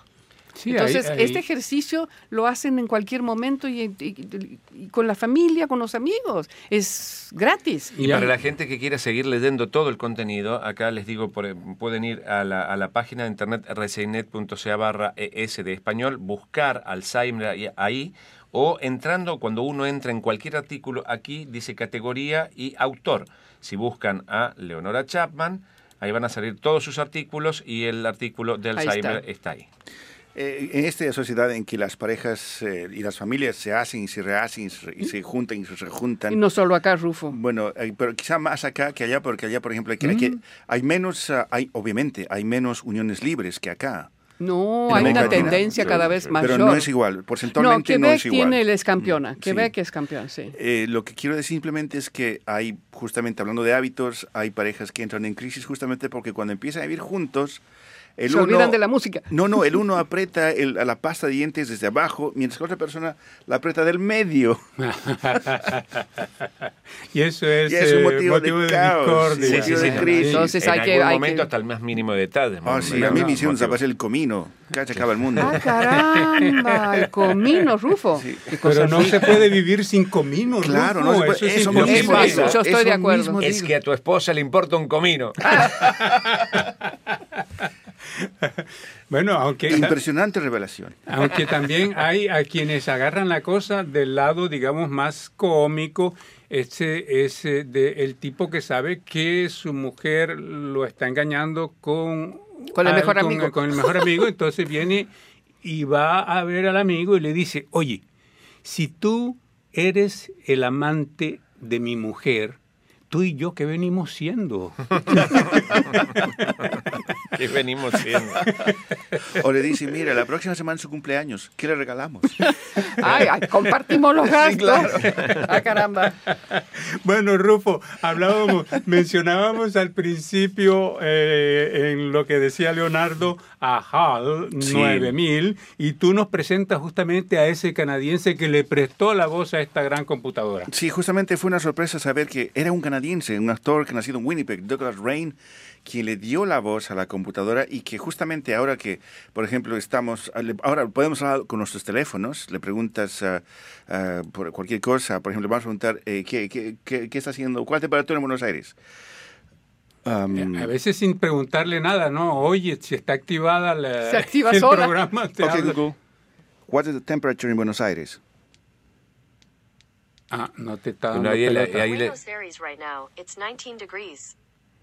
Entonces, este ejercicio lo hacen en cualquier momento y, con la familia, con los amigos. Es gratis. Y para la gente que quiera seguir leyendo todo el contenido, acá les digo, pueden ir a la, página de internet rcinet.ca barra es de español, buscar Alzheimer ahí, o entrando, cuando uno entra en cualquier artículo, aquí dice categoría y autor. Si buscan a Leonora Chapman, Ahí van a salir todos sus artículos y el artículo del Alzheimer está. ahí. eh, en esta sociedad en que las parejas eh, y las familias se hacen y se rehacen y se, y se juntan y se rejuntan. Y no solo acá, Rufo. Bueno, eh, pero quizá más acá que allá, porque allá, por ejemplo, hay, que- hay que- Mm. hay menos, ah, hay, obviamente, hay menos uniones libres que acá. No, hay una Latina. tendencia cada vez mayor. Pero no es igual, No, porcentualmente no, Quebec es igual. tiene, es campeona. Sí. Quebec es campeón, sí. Eh, lo que quiero decir simplemente es que hay, justamente hablando de hábitos, hay parejas que entran en crisis justamente porque cuando empiezan a vivir juntos, el Se uno... olvidan de la música. No, no, el uno aprieta el- a la pasta de dientes desde abajo, mientras que la otra persona la aprieta del medio. y eso es, Y es un eh, motivo de caos, discordia. sí, sí, sí, crisis. Entonces en hay que- algún hay momento que- hasta el más mínimo detalle. Ah, sí, a mí me hicieron desaparecer el comino. Casi acaba el mundo. Ah, caramba, el comino, Rufo. Cosa Pero no rica. se puede vivir sin comino, Claro, Rufo, no se puede- eso es eso mismo imposible. digo. Yo estoy de Eso acuerdo. Es que a tu esposa le importa un comino. Bueno, aunque, Impresionante revelación. aunque también hay a quienes agarran la cosa del lado, digamos, más cómico, ese, ese de el tipo que sabe que su mujer lo está engañando con, Con el al- mejor amigo. con el mejor amigo, entonces viene y va a ver al amigo y le dice, oye, si tú eres el amante de mi mujer, tú y yo, ¿qué venimos siendo? que venimos siendo. O le dice, mira, la próxima semana es su cumpleaños. ¿Qué le regalamos? Ay, ay, compartimos los gastos. Ah, caramba. Bueno, Rufo, hablábamos, mencionábamos al principio eh, en lo que decía Leonardo a HAL Sí. 9000 y tú nos presentas justamente a ese canadiense que le prestó la voz a esta gran computadora. Sí, justamente fue una sorpresa saber que era un canadiense, un actor que nacido en Winnipeg, Douglas Rain, quien le dio la voz a la computadora y que justamente ahora que, por ejemplo, estamos, ahora podemos hablar con nuestros teléfonos, le preguntas ah, ah, por cualquier cosa, por ejemplo, vamos a preguntar, eh, ¿qué, qué, qué- qué está haciendo? ¿Cuál temperatura en Buenos Aires? Um, A veces sin preguntarle nada, ¿no? Oye, si está activada la, Se activa el sola. programa. te ok, habla. Google, what is the temperature in Buenos Aires? Ah, no te está dando No, ahí ahí le- Buenos Aires right now. It's 19 degrees.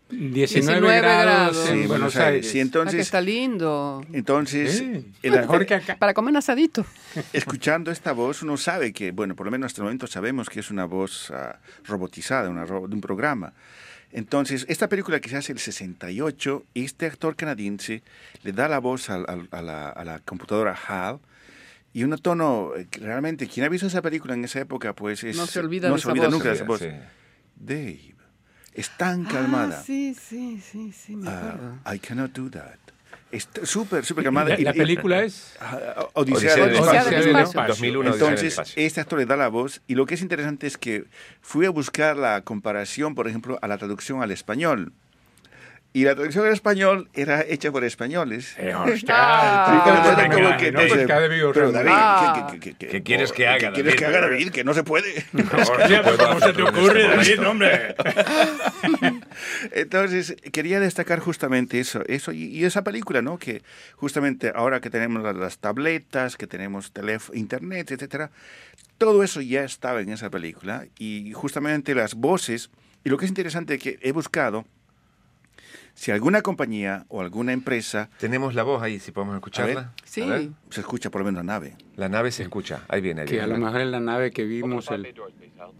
19, 19 grados, grados. en Sí, Buenos Aires. Sí, Ah, que entonces, está lindo. entonces Sí, el- mejor que acá. Para comer un asadito. Escuchando esta voz, uno sabe que, bueno, por lo menos hasta el momento sabemos que es una voz ah, robotizada, una ro- de un programa. Entonces, esta película que se hace el 68, este actor canadiense le da la voz al- al- a, la, a la computadora HAL y un tono, eh, realmente, quien ha visto esa película en esa época, pues es... No se olvida no de se esa olvida voz. nunca de esa voz. Sí. Dave, es tan calmada. Ah, sí, sí, sí, sí, me Ah, acuerdo. I cannot do that. Está súper, súper calmada. La, Y- la y- película es... Ah, Odisea, Odisea del del Odisea espacio. del espacio. 2001, Odisea del Entonces, espacio. este actor le da la voz y lo que es interesante es que fui a buscar la comparación, por ejemplo, a la traducción al español. Y la traducción al español era hecha por españoles. Eh, hostia, pero David. ¿qué, qué- qué- ¿Qué quieres que haga, ¿Qué quieres David? que haga, David? Que no se puede. Hostia, pues, ¿cómo se te ocurre, David, hombre? Entonces, quería destacar justamente eso, eso y, y esa película, ¿no? Que justamente ahora que tenemos las, las tabletas, que tenemos teléfono, internet, etcétera, todo eso ya estaba en esa película y justamente las voces, y lo que es interesante que he buscado, si alguna compañía o alguna empresa Tenemos la voz ahí, si podemos A escucharla. Sí. A ver. se escucha por lo menos la nave. La nave se escucha. Ahí viene, ahí Que a lo mejor en la nave que vimos el,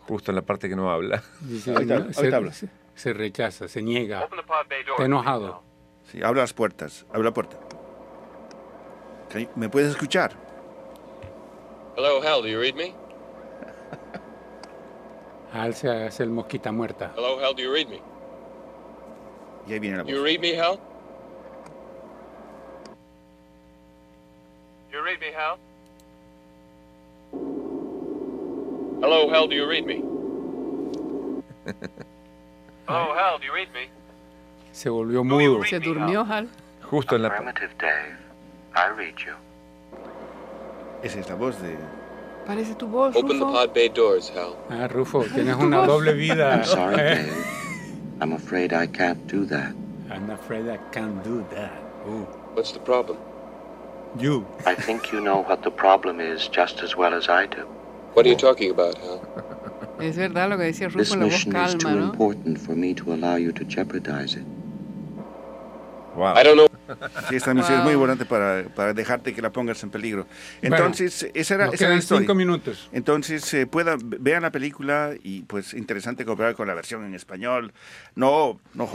Justo en la parte que no habla. dice, no, ahorita habla. se, se rechaza, se niega, está enojado. Sí, abre las puertas, abre la puerta. ¿Me puedes escuchar? Hello, Hal, do you read me? Al se hace el mosquita muerta. Hello, Hal, do you read me? Y ahí viene la You read me, Hal? You read me, Hal? Hello, Hal, do you read me? Hello, Hal, do you read me? Se volvió mudo. Se durmió, Hal. Justo en la Affirmative, Dave. I read you. Esa es la voz de... Parece tu voz, Open the Rufo. pod bay doors, Hal. Ah, Rufo, tienes una doble vida. I'm sorry, Dave. I'm afraid I can't do that. I'm afraid I can't do that. Oh, What's the problem? you. I think you know what the problem is just as well as I do. What are you talking about, Hal? Es verdad lo que decía This Rufo, la voz mission is calma, too ¿no? important for me to allow you to jeopardize it. Wow. I don't know. Sí, esta misión es Wow. muy importante para, para dejarte que la pongas en peligro. Entonces, esa era, esa era la quedan historia. cinco minutos. Entonces, eh, puedan, vean la película y pues interesante comparar con la versión en español. No, no,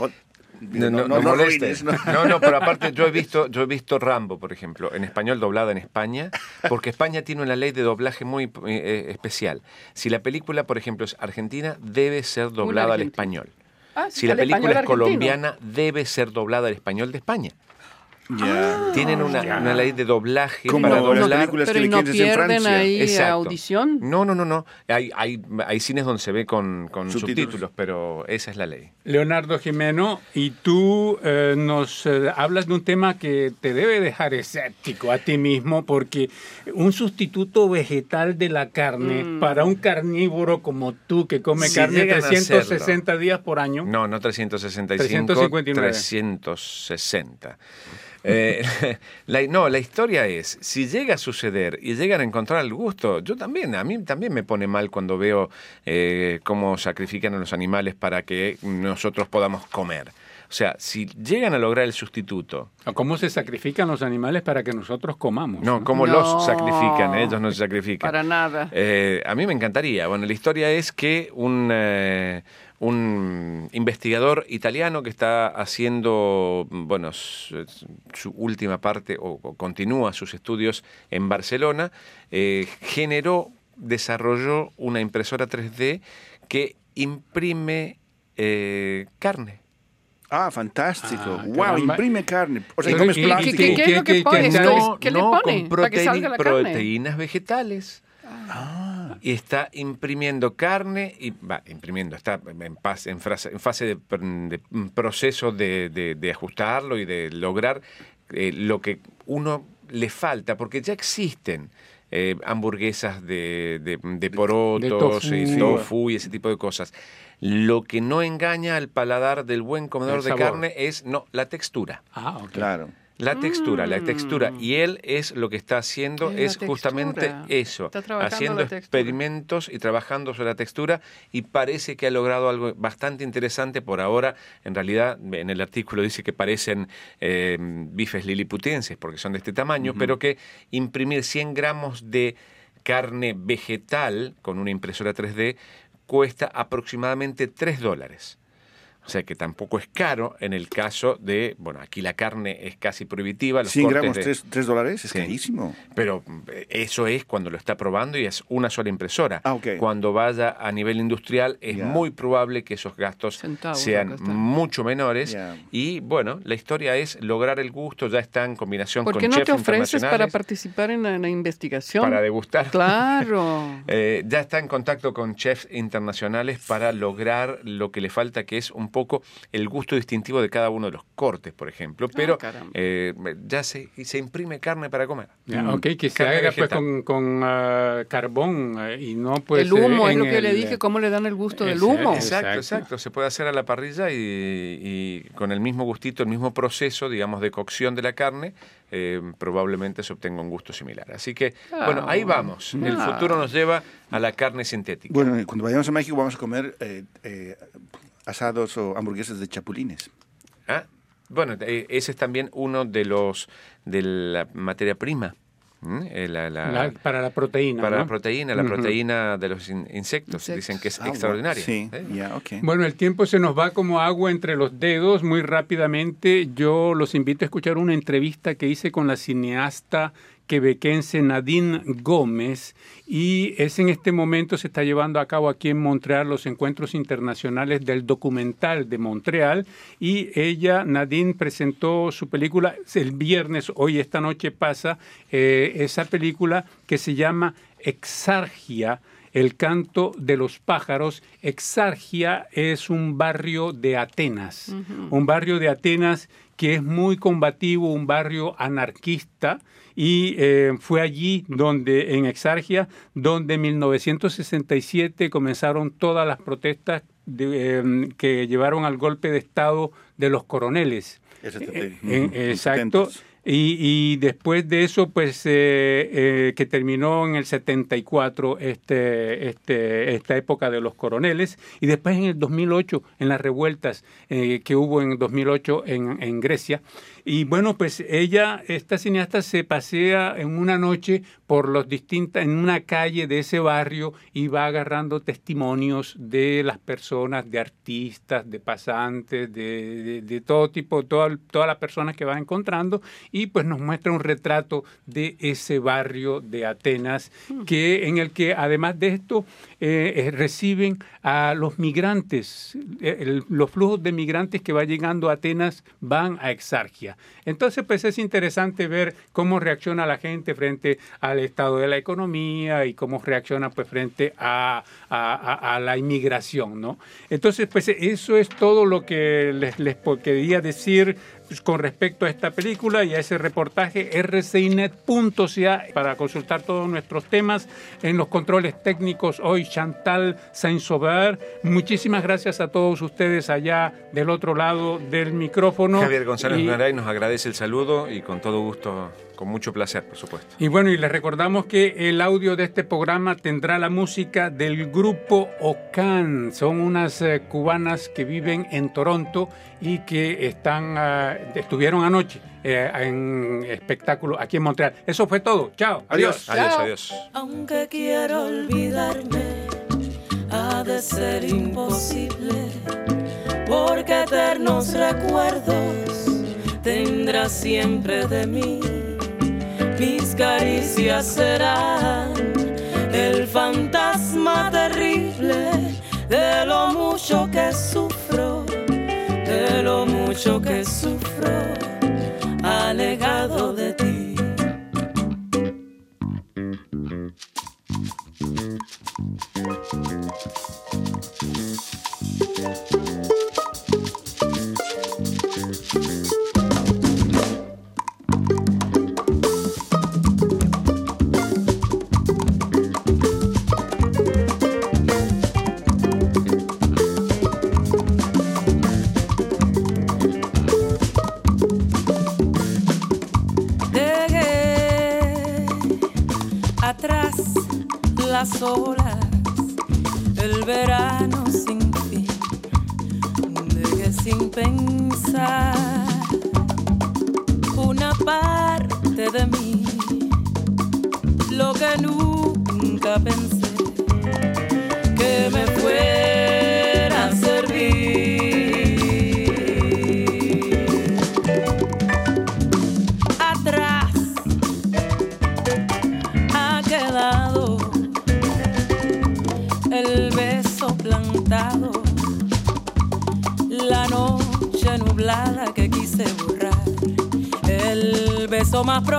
No, no, no moleste. arruines, no. No, no, pero aparte yo he visto, yo he visto Rambo, por ejemplo, en español doblada en España, porque España tiene una ley de doblaje muy eh, eh, especial. Si la película, por ejemplo, es argentina, debe ser doblada al español. Ah, Si la película es argentino. colombiana, debe ser doblada al español de España. Ya. Tienen una, una ley de doblaje Como para las películas Pero que ¿y le no en pierden Francia. ahí Exacto. audición? No, no, no, no. Hay, hay, hay cines donde se ve con, con Subtítulos. subtítulos, pero esa es la ley. Leonardo Jimeno, y tú eh, nos eh, hablas de un tema que te debe dejar escéptico a ti mismo, porque un sustituto vegetal de la carne Mm. para un carnívoro como tú que come Si carne llegan a 360 días por año. No, no 365, 359. 360. Eh, la, no, la historia es, si llega a suceder y llegan a encontrar el gusto, yo también, a mí también me pone mal cuando veo eh, cómo sacrifican a los animales para que nosotros podamos comer. O sea, si llegan a lograr el sustituto, ¿O ¿Cómo se sacrifican los animales para que nosotros comamos? no, cómo No. los sacrifican, ellos no se sacrifican. Para nada. Eh, a mí me encantaría. Bueno, la historia es que un, eh, un investigador italiano que está haciendo, bueno, su, su última parte o, o continúa sus estudios en Barcelona, eh, generó, desarrolló una impresora 3D que imprime eh, carne. Ah, fantástico. Ah, wow, caramba. imprime carne. O sea, Pero comes ¿y- y- plástico. ¿Qué, qué es lo que ¿Qué- pone? qué- ¿Qué, No, qué le no, pone con para que proteí- salga la carne? proteínas vegetales. Y está imprimiendo carne y va imprimiendo, está en, pas- en frase- en fase de, de un proceso de, de- de ajustarlo y de lograr eh, lo que uno le falta, porque ya existen eh, hamburguesas de, de, de porotos tofu. y tofu y ese tipo de cosas. Lo que no engaña al paladar del buen comedor de carne es no la textura. Ah, ok. Claro. La textura, la Mm. textura. Y él es lo que está haciendo, Es justamente eso, Está trabajando haciendo experimentos y trabajando sobre la textura y parece que ha logrado algo bastante interesante por ahora. En realidad, en el artículo dice que parecen eh, bifes liliputenses porque son de este tamaño, pero que imprimir 100 gramos de carne vegetal con una impresora 3D cuesta aproximadamente 3 dólares. O sea que tampoco es caro en el caso de, bueno, aquí la carne es casi prohibitiva. Los 100 cortes gramos, de- 3, 3 dólares, es Sí. carísimo. Pero eh, eso es cuando lo está probando y es una sola impresora. Ah, ok. Cuando vaya a nivel industrial es Ya. muy probable que esos gastos Centavos, sean mucho menores. Ya. Y bueno, la historia es lograr el gusto, ya está en combinación ¿Por con qué no chefs te ofreces para internacionales participar en la, en la investigación? para degustar. Claro. Eh, ya está en contacto con chefs internacionales para lograr lo que le falta, que es un poco el gusto distintivo de cada uno de los cortes, por ejemplo. Pero caramba. eh, ya se, se imprime carne para comer. Ya, ok, que se Carne haga pues con, con, ah, carbón eh, y no pues el humo eh, es lo que le el- dije, cómo le dan el gusto del humo. Exacto, Exacto. exacto. Se puede hacer a la parrilla y, y con el mismo gustito, el mismo proceso, digamos, de cocción de la carne, eh, probablemente se obtenga un gusto similar. Así que, Ah, bueno, ahí vamos. El ah. futuro nos lleva a la carne sintética. Bueno, cuando vayamos a México vamos a comer eh, eh, asados o hamburguesas de chapulines. Ah, Bueno, eh, ese es también uno de los de la materia prima. Eh, la- la- La- para la proteína. para ¿no? la proteína, la proteína de los in- insectos. Insectos. Dicen que es Ah, bueno, extraordinaria. Sí, ¿eh? ya, ok. Bueno, el tiempo se nos va como agua entre los dedos muy rápidamente. Yo los invito a escuchar una entrevista que hice con la cineasta quebequense Nadine Gómez y es en este momento se está llevando a cabo aquí en Montreal los encuentros internacionales del documental de Montreal y ella, Nadine, presentó su película el viernes, hoy esta noche pasa, eh, esa película que se llama Exargia, el canto de los pájaros. Exargia es un barrio de Atenas, un barrio de Atenas que es muy combativo, un barrio anarquista, y eh, fue allí donde, en Exargia, donde en 1967 comenzaron todas las protestas de, eh, que llevaron al golpe de Estado de los coroneles. Eh, en exacto. 70s. Y, y después de eso, pues, eh, eh, que terminó en el 74 este, este, esta época de los coroneles, y después en el 2008, en las revueltas eh, que hubo en 2008 en, en Grecia. Y bueno, pues ella, esta cineasta, se pasea en una noche por los distintas, en una calle de ese barrio y va agarrando testimonios de las personas, de artistas, de pasantes, de, de, de todo tipo, toda- todas las personas que va encontrando y pues nos muestra un retrato de ese barrio de Atenas que en el que además de esto eh, eh, reciben a los migrantes, eh, los flujos de migrantes que va llegando a Atenas van a Exarquia. Entonces, pues es interesante ver cómo reacciona la gente frente al estado de la economía y cómo reacciona pues frente a, la inmigración, ¿no? Entonces, pues eso es todo lo que les, les quería decir con respecto a esta película y a ese reportaje rcinet.ca para consultar todos nuestros temas en los controles técnicos hoy Chantal Saint-Sauveur. Muchísimas gracias a todos ustedes allá del otro lado del micrófono. Javier González Y- Garay nos agradece el saludo y con todo gusto, con mucho placer, por supuesto. Y bueno, y les recordamos que el audio de este programa tendrá la música del grupo Ocan. Son unas eh, cubanas que viven en Toronto y que están ah, estuvieron anoche eh, en espectáculo aquí en Montreal. Eso fue todo. Chao. Adiós. Adiós, adiós. Aunque quiero olvidarme, ha de ser imposible, porque eternos recuerdos tendrás siempre de mí. Mis caricias serán el fantasma terrible de lo mucho que sufro, de lo mucho que sufro, alegado de ti. Las olas, el verano sin fin, dejé sin pensar una parte de mí, lo que nunca pensé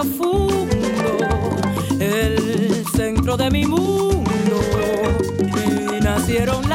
profundo, el centro de mi mundo, nacieron